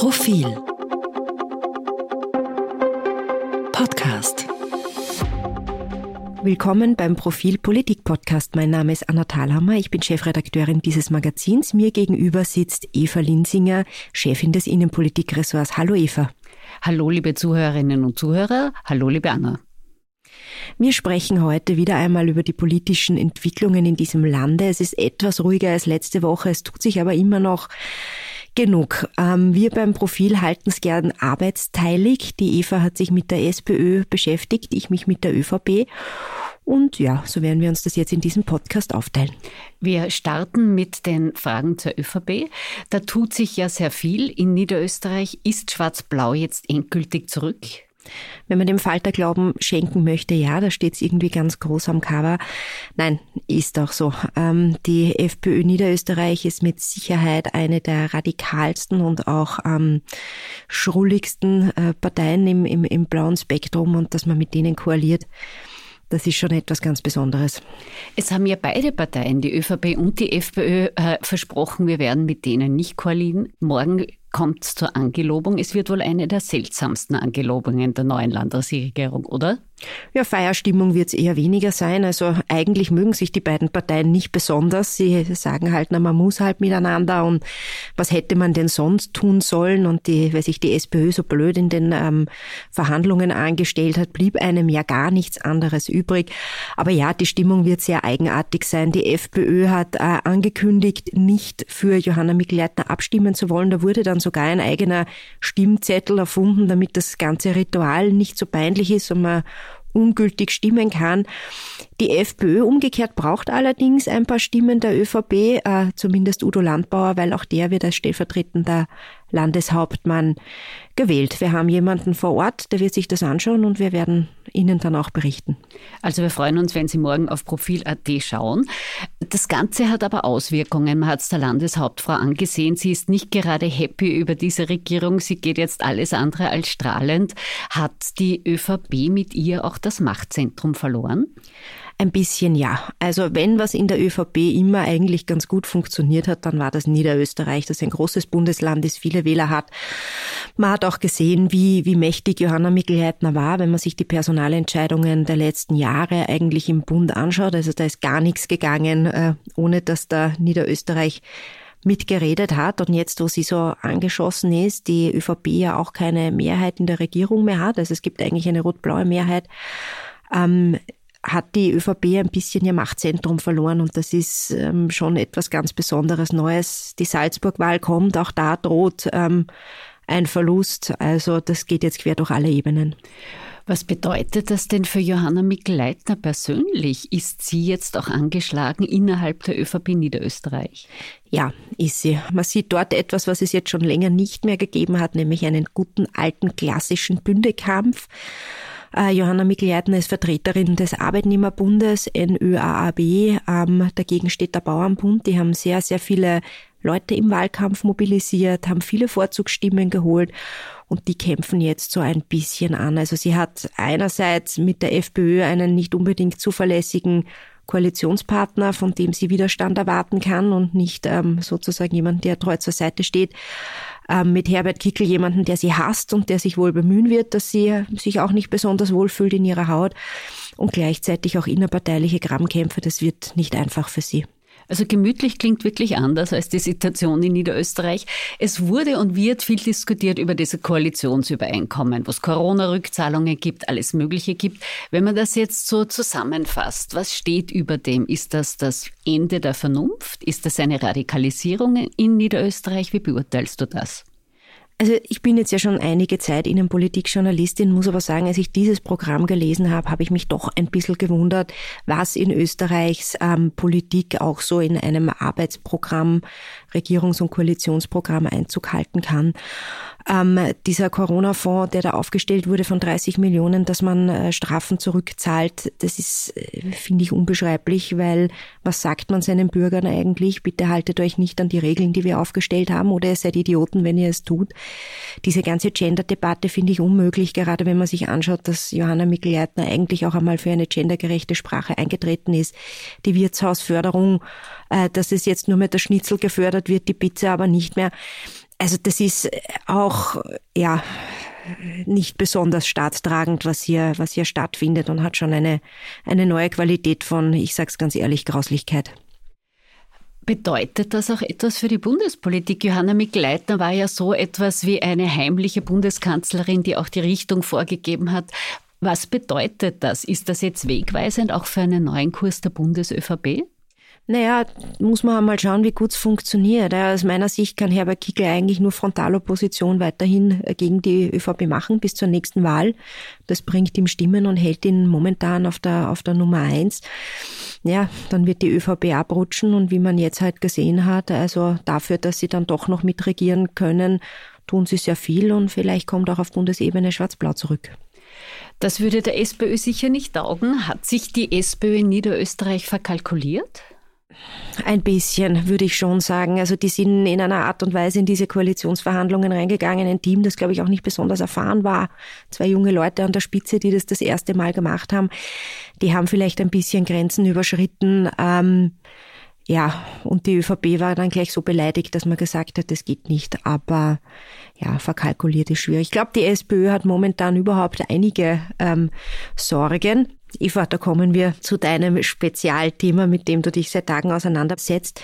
Profil Podcast Willkommen beim Profil Politik Podcast. Mein Name ist Anna Thalhammer. Ich bin Chefredakteurin dieses Magazins. Mir gegenüber sitzt Eva Linsinger, Chefin des Innenpolitikressorts. Hallo Eva. Hallo liebe Zuhörerinnen und Zuhörer. Hallo liebe Anna. Wir sprechen heute wieder einmal über die politischen Entwicklungen in diesem Lande. Es ist etwas ruhiger als letzte Woche. Es tut sich aber immer noch genug. Ähm, wir beim Profil halten es gern arbeitsteilig. Die Eva hat sich mit der SPÖ beschäftigt, ich mich mit der ÖVP. Und ja, so werden wir uns das jetzt in diesem Podcast aufteilen. Wir starten mit den Fragen zur ÖVP. Da tut sich ja sehr viel in Niederösterreich. Ist Schwarz-Blau jetzt endgültig zurück? Wenn man dem Falter Glauben schenken möchte, ja, da steht es irgendwie ganz groß am Cover. Nein, ist auch so. Ähm, die FPÖ Niederösterreich ist mit Sicherheit eine der radikalsten und auch ähm, schrulligsten äh, Parteien im, im, im blauen Spektrum und dass man mit denen koaliert. Das ist schon etwas ganz Besonderes. Es haben ja beide Parteien, die ÖVP und die FPÖ, äh, versprochen, wir werden mit denen nicht koalieren. Morgen kommt zur Angelobung. Es wird wohl eine der seltsamsten Angelobungen der neuen Landesregierung, oder? Ja, Feierstimmung wird es eher weniger sein. Also eigentlich mögen sich die beiden Parteien nicht besonders. Sie sagen halt, na, man muss halt miteinander und was hätte man denn sonst tun sollen? Und die, weil sich die SPÖ so blöd in den ähm, Verhandlungen angestellt hat, blieb einem ja gar nichts anderes übrig. Aber ja, die Stimmung wird sehr eigenartig sein. Die FPÖ hat äh, angekündigt, nicht für Johanna Mikl-Leitner abstimmen zu wollen. Da wurde dann sogar ein eigener Stimmzettel erfunden, damit das ganze Ritual nicht so peinlich ist und man ungültig stimmen kann. Die FPÖ umgekehrt braucht allerdings ein paar Stimmen der ÖVP, äh, zumindest Udo Landbauer, weil auch der wird als stellvertretender Landeshauptmann gewählt. Wir haben jemanden vor Ort, der wird sich das anschauen und wir werden Ihnen dann auch berichten. Also wir freuen uns, wenn Sie morgen auf Profil.at schauen. Das Ganze hat aber Auswirkungen. Man hat es der Landeshauptfrau angesehen. Sie ist nicht gerade happy über diese Regierung. Sie geht jetzt alles andere als strahlend. Hat die ÖVP mit ihr auch das Machtzentrum verloren? Ein bisschen ja. Also wenn was in der ÖVP immer eigentlich ganz gut funktioniert hat, dann war das Niederösterreich, das ein großes Bundesland ist, viele Wähler hat. Man hat auch gesehen, wie, wie mächtig Johanna Mikl-Leitner war, wenn man sich die Personalentscheidungen der letzten Jahre eigentlich im Bund anschaut. Also da ist gar nichts gegangen, äh, ohne dass da Niederösterreich mitgeredet hat. Und jetzt, wo sie so angeschossen ist, die ÖVP ja auch keine Mehrheit in der Regierung mehr hat, also es gibt eigentlich eine rot-blaue Mehrheit, ähm, hat die ÖVP ein bisschen ihr Machtzentrum verloren und das ist ähm, schon etwas ganz Besonderes Neues. Die Salzburg-Wahl kommt, auch da droht ähm, ein Verlust. Also das geht jetzt quer durch alle Ebenen. Was bedeutet das denn für Johanna Mikl-Leitner persönlich? Ist sie jetzt auch angeschlagen innerhalb der ÖVP Niederösterreich? Ja, ist sie. Man sieht dort etwas, was es jetzt schon länger nicht mehr gegeben hat, nämlich einen guten alten klassischen Bündekampf. Äh, Johanna Mikl-Leitner ist Vertreterin des Arbeitnehmerbundes NÖAAB. Ähm, dagegen steht der Bauernbund. Die haben sehr, sehr viele Leute im Wahlkampf mobilisiert, haben viele Vorzugsstimmen geholt und die kämpfen jetzt so ein bisschen an. Also sie hat einerseits mit der FPÖ einen nicht unbedingt zuverlässigen Koalitionspartner, von dem sie Widerstand erwarten kann und nicht ähm, sozusagen jemand, der treu zur Seite steht ähm, mit Herbert Kickel jemanden, der sie hasst und der sich wohl bemühen wird, dass sie sich auch nicht besonders wohlfühlt in ihrer Haut und gleichzeitig auch innerparteiliche Grammkämpfe. Das wird nicht einfach für sie. Also gemütlich klingt wirklich anders als die Situation in Niederösterreich. Es wurde und wird viel diskutiert über diese Koalitionsübereinkommen, wo es Corona-Rückzahlungen gibt, alles Mögliche gibt. Wenn man das jetzt so zusammenfasst, was steht über dem? Ist das das Ende der Vernunft? Ist das eine Radikalisierung in Niederösterreich? Wie beurteilst du das? Also ich bin jetzt ja schon einige Zeit Innenpolitikjournalistin, muss aber sagen, als ich dieses Programm gelesen habe, habe ich mich doch ein bisschen gewundert, was in Österreichs ähm, Politik auch so in einem Arbeitsprogramm, Regierungs- und Koalitionsprogramm Einzug halten kann. Ähm, dieser Corona-Fonds, der da aufgestellt wurde von 30 Millionen, dass man äh, Strafen zurückzahlt, das ist, äh, finde ich, unbeschreiblich, weil was sagt man seinen Bürgern eigentlich? Bitte haltet euch nicht an die Regeln, die wir aufgestellt haben, oder ihr seid Idioten, wenn ihr es tut. Diese ganze Gender-Debatte finde ich unmöglich, gerade wenn man sich anschaut, dass Johanna Mikl-Leitner eigentlich auch einmal für eine gendergerechte Sprache eingetreten ist. Die Wirtshausförderung, äh, dass es jetzt nur mit der Schnitzel gefördert wird, die Pizza aber nicht mehr. Also das ist auch, ja, nicht besonders staatstragend, was hier, was hier stattfindet und hat schon eine, eine neue Qualität von, ich sag's ganz ehrlich, Grauslichkeit. Bedeutet das auch etwas für die Bundespolitik? Johanna Mikl-Leitner war ja so etwas wie eine heimliche Bundeskanzlerin, die auch die Richtung vorgegeben hat. Was bedeutet das? Ist das jetzt wegweisend auch für einen neuen Kurs der Bundes-ÖVP? Naja, muss man einmal schauen, wie gut es funktioniert. Aus meiner Sicht kann Herbert Kickl eigentlich nur Frontalopposition weiterhin äh, gegen die ÖVP machen bis zur nächsten Wahl. Das bringt ihm Stimmen und hält ihn momentan auf der, auf der Nummer eins. Ja, dann wird die ÖVP abrutschen und wie man jetzt halt gesehen hat, also dafür, dass sie dann doch noch mitregieren können, tun sie sehr viel und vielleicht kommt auch auf Bundesebene Schwarz-Blau zurück. Das würde der SPÖ sicher nicht taugen. Hat sich die SPÖ in Niederösterreich verkalkuliert? Ein bisschen, würde ich schon sagen. Also die sind in einer Art und Weise in diese Koalitionsverhandlungen reingegangen. Ein Team, das, glaube ich, auch nicht besonders erfahren war. Zwei junge Leute an der Spitze, die das das erste Mal gemacht haben. Die haben vielleicht ein bisschen Grenzen überschritten. Ähm, ja, und die ÖVP war dann gleich so beleidigt, dass man gesagt hat, das geht nicht. Aber ja, verkalkuliert ist schwierig. Ich glaube, die SPÖ hat momentan überhaupt einige ähm, Sorgen. Eva, da kommen wir zu deinem Spezialthema, mit dem du dich seit Tagen auseinandersetzt.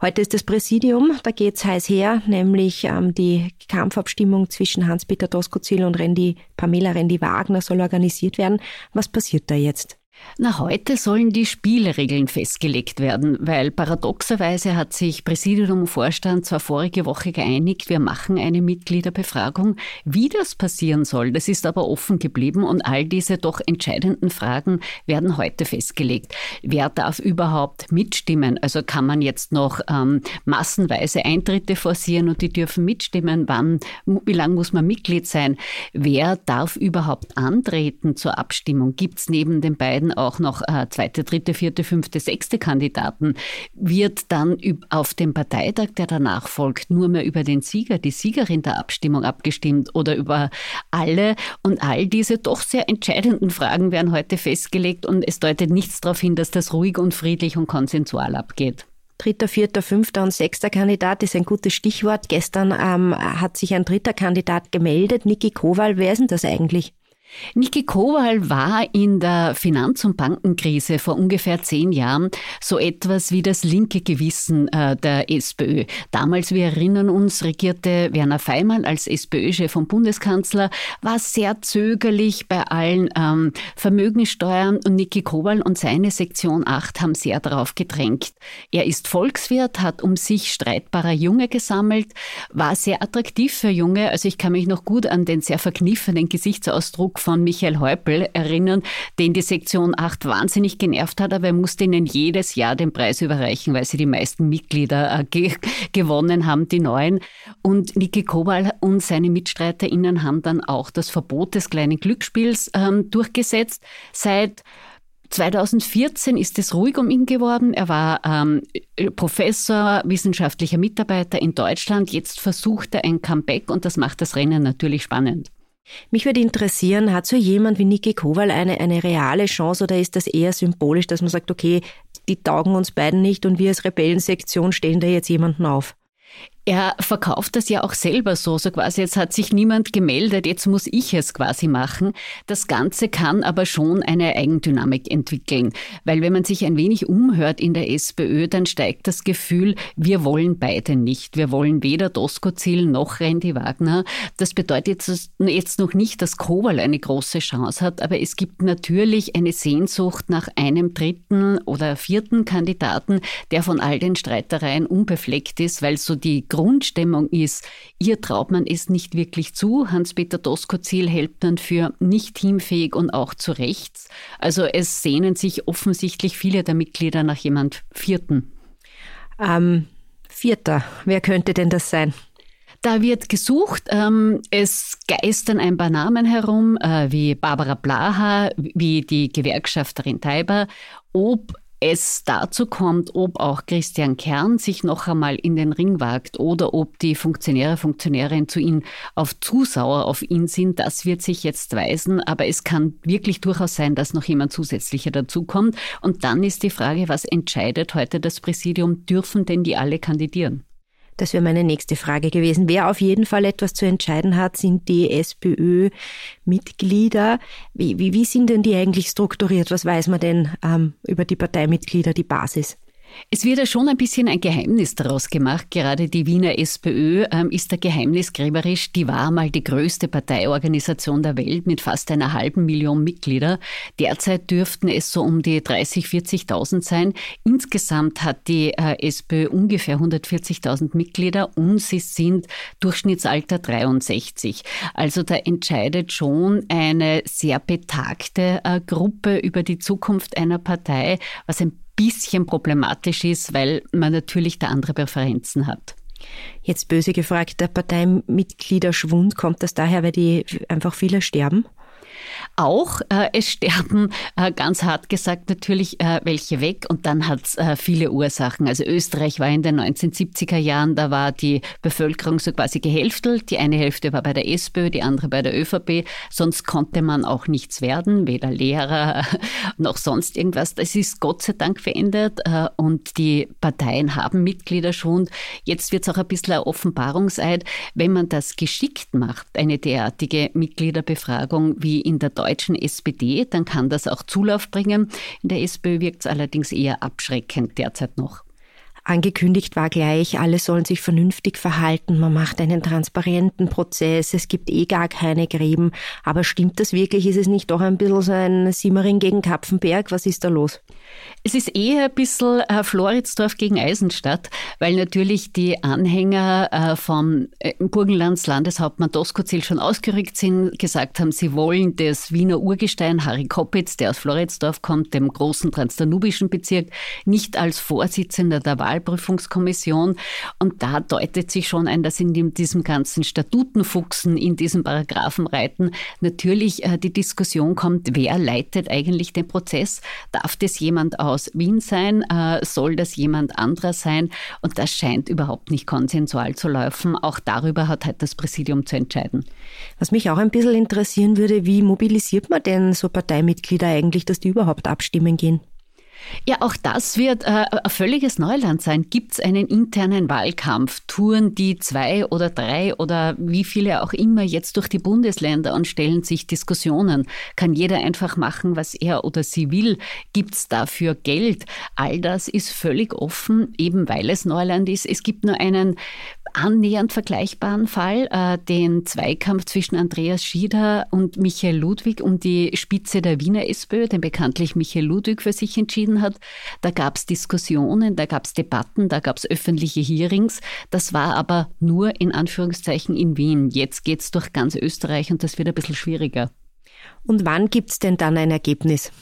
Heute ist das Präsidium, da geht's heiß her, nämlich ähm, die Kampfabstimmung zwischen Hans-Peter Doskozil und Randy, Pamela Randy Wagner soll organisiert werden. Was passiert da jetzt? Na, heute sollen die Spielregeln festgelegt werden, weil paradoxerweise hat sich Präsidium und Vorstand zwar vorige Woche geeinigt, wir machen eine Mitgliederbefragung. Wie das passieren soll, das ist aber offen geblieben und all diese doch entscheidenden Fragen werden heute festgelegt. Wer darf überhaupt mitstimmen? Also kann man jetzt noch ähm, massenweise Eintritte forcieren und die dürfen mitstimmen? Wann, wie lange muss man Mitglied sein? Wer darf überhaupt antreten zur Abstimmung? Gibt es neben den beiden werden auch noch äh, zweite, dritte, vierte, fünfte, sechste Kandidaten, wird dann auf dem Parteitag, der danach folgt, nur mehr über den Sieger, die Siegerin der Abstimmung abgestimmt oder über alle. Und all diese doch sehr entscheidenden Fragen werden heute festgelegt und es deutet nichts darauf hin, dass das ruhig und friedlich und konsensual abgeht. Dritter, vierter, fünfter und sechster Kandidat ist ein gutes Stichwort. Gestern ähm, hat sich ein dritter Kandidat gemeldet, Niki Kowal. Wer ist denn das eigentlich? Niki Kowal war in der Finanz- und Bankenkrise vor ungefähr zehn Jahren so etwas wie das linke Gewissen äh, der SPÖ. Damals, wir erinnern uns, regierte Werner Feimann als SPÖ-Chef und Bundeskanzler, war sehr zögerlich bei allen ähm, Vermögenssteuern und Niki Kowal und seine Sektion 8 haben sehr darauf gedrängt. Er ist Volkswirt, hat um sich streitbare Junge gesammelt, war sehr attraktiv für Junge. Also ich kann mich noch gut an den sehr verkniffenen Gesichtsausdruck von Michael Häupl erinnern, den die Sektion 8 wahnsinnig genervt hat, aber er musste ihnen jedes Jahr den Preis überreichen, weil sie die meisten Mitglieder äh, ge gewonnen haben, die neuen. Und Niki Kowal und seine MitstreiterInnen haben dann auch das Verbot des kleinen Glücksspiels ähm, durchgesetzt. Seit 2014 ist es ruhig um ihn geworden. Er war ähm, Professor, wissenschaftlicher Mitarbeiter in Deutschland. Jetzt versucht er ein Comeback und das macht das Rennen natürlich spannend. Mich würde interessieren, hat so jemand wie Niki Kowal eine, eine reale Chance oder ist das eher symbolisch, dass man sagt, okay, die taugen uns beiden nicht und wir als Rebellensektion stellen da jetzt jemanden auf? Er verkauft das ja auch selber so, so quasi, jetzt hat sich niemand gemeldet, jetzt muss ich es quasi machen. Das Ganze kann aber schon eine Eigendynamik entwickeln, weil wenn man sich ein wenig umhört in der SPÖ, dann steigt das Gefühl, wir wollen beide nicht. Wir wollen weder Doskozil noch Randy Wagner. Das bedeutet jetzt noch nicht, dass Kowal eine große Chance hat, aber es gibt natürlich eine Sehnsucht nach einem dritten oder vierten Kandidaten, der von all den Streitereien unbefleckt ist, weil so die Grundstimmung ist, ihr traut man es nicht wirklich zu. Hans-Peter Doskozil hält man für nicht teamfähig und auch zu rechts. Also es sehnen sich offensichtlich viele der Mitglieder nach jemand Vierten. Ähm, Vierter, wer könnte denn das sein? Da wird gesucht. Ähm, es geistern ein paar Namen herum, äh, wie Barbara Blaha, wie die Gewerkschafterin Taiber, ob es dazu kommt, ob auch Christian Kern sich noch einmal in den Ring wagt oder ob die Funktionäre, Funktionärinnen zu ihm auf Zusauer auf ihn sind, das wird sich jetzt weisen. Aber es kann wirklich durchaus sein, dass noch jemand zusätzlicher dazukommt. Und dann ist die Frage, was entscheidet heute das Präsidium? Dürfen denn die alle kandidieren? Das wäre meine nächste Frage gewesen. Wer auf jeden Fall etwas zu entscheiden hat, sind die SPÖ-Mitglieder. Wie, wie, wie sind denn die eigentlich strukturiert? Was weiß man denn ähm, über die Parteimitglieder, die Basis? Es wird ja schon ein bisschen ein Geheimnis daraus gemacht. Gerade die Wiener SPÖ ähm, ist da geheimnisgräberisch. Die war mal die größte Parteiorganisation der Welt mit fast einer halben Million Mitglieder. Derzeit dürften es so um die 30, 40.000 sein. Insgesamt hat die äh, SPÖ ungefähr 140.000 Mitglieder und sie sind Durchschnittsalter 63. Also da entscheidet schon eine sehr betagte äh, Gruppe über die Zukunft einer Partei, was ein bisschen problematisch ist, weil man natürlich da andere Präferenzen hat. Jetzt böse gefragt, der Parteimitgliederschwund, kommt das daher, weil die einfach viele sterben? Auch. Äh, es sterben äh, ganz hart gesagt natürlich äh, welche weg und dann hat es äh, viele Ursachen. Also Österreich war in den 1970er Jahren, da war die Bevölkerung so quasi gehälftelt. Die eine Hälfte war bei der SPÖ, die andere bei der ÖVP. Sonst konnte man auch nichts werden, weder Lehrer noch sonst irgendwas. Das ist Gott sei Dank verändert äh, und die Parteien haben Mitglieder schon. Jetzt wird es auch ein bisschen ein Offenbarungseid. Wenn man das geschickt macht, eine derartige Mitgliederbefragung wie in der deutschen SPD, dann kann das auch Zulauf bringen. In der SPÖ wirkt es allerdings eher abschreckend derzeit noch. Angekündigt war gleich, alle sollen sich vernünftig verhalten, man macht einen transparenten Prozess, es gibt eh gar keine Gräben. Aber stimmt das wirklich? Ist es nicht doch ein bisschen so ein Simmering gegen Kapfenberg? Was ist da los? Es ist eher ein bisschen äh, Floridsdorf gegen Eisenstadt, weil natürlich die Anhänger äh, vom äh, Burgenlands Landeshauptmann Doskozil schon ausgerückt sind, gesagt haben, sie wollen das Wiener Urgestein Harry Koppitz, der aus Floridsdorf kommt, dem großen transdanubischen Bezirk, nicht als Vorsitzender der Wahlprüfungskommission. Und da deutet sich schon ein, dass in diesem ganzen Statutenfuchsen, in diesem Paragraphenreiten natürlich äh, die Diskussion kommt, wer leitet eigentlich den Prozess? Darf das jemand jemand aus Wien sein? Äh, soll das jemand anderer sein? Und das scheint überhaupt nicht konsensual zu laufen. Auch darüber hat halt das Präsidium zu entscheiden. Was mich auch ein bisschen interessieren würde, wie mobilisiert man denn so Parteimitglieder eigentlich, dass die überhaupt abstimmen gehen? Ja, auch das wird äh, ein völliges Neuland sein. Gibt es einen internen Wahlkampf? Touren die zwei oder drei oder wie viele auch immer jetzt durch die Bundesländer und stellen sich Diskussionen? Kann jeder einfach machen, was er oder sie will? Gibt es dafür Geld? All das ist völlig offen, eben weil es Neuland ist. Es gibt nur einen annähernd vergleichbaren Fall, äh, den Zweikampf zwischen Andreas Schieder und Michael Ludwig um die Spitze der Wiener SPÖ, den bekanntlich Michael Ludwig für sich entschieden hat. Da gab es Diskussionen, da gab es Debatten, da gab es öffentliche Hearings. Das war aber nur in Anführungszeichen in Wien. Jetzt geht es durch ganz Österreich und das wird ein bisschen schwieriger. Und wann gibt es denn dann ein Ergebnis?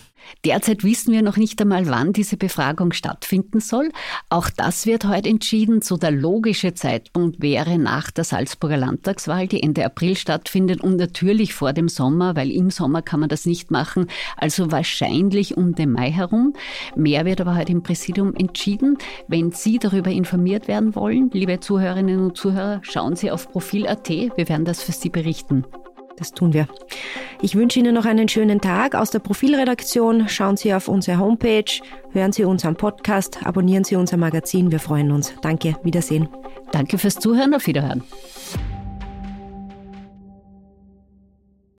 Derzeit wissen wir noch nicht einmal, wann diese Befragung stattfinden soll. Auch das wird heute entschieden. So der logische Zeitpunkt wäre nach der Salzburger Landtagswahl, die Ende April stattfindet und natürlich vor dem Sommer, weil im Sommer kann man das nicht machen. Also wahrscheinlich um den Mai herum. Mehr wird aber heute im Präsidium entschieden. Wenn Sie darüber informiert werden wollen, liebe Zuhörerinnen und Zuhörer, schauen Sie auf Profil.at. Wir werden das für Sie berichten. Das tun wir. Ich wünsche Ihnen noch einen schönen Tag aus der Profilredaktion. Schauen Sie auf unsere Homepage, hören Sie unseren Podcast, abonnieren Sie unser Magazin. Wir freuen uns. Danke, Wiedersehen. Danke fürs Zuhören, auf Wiederhören.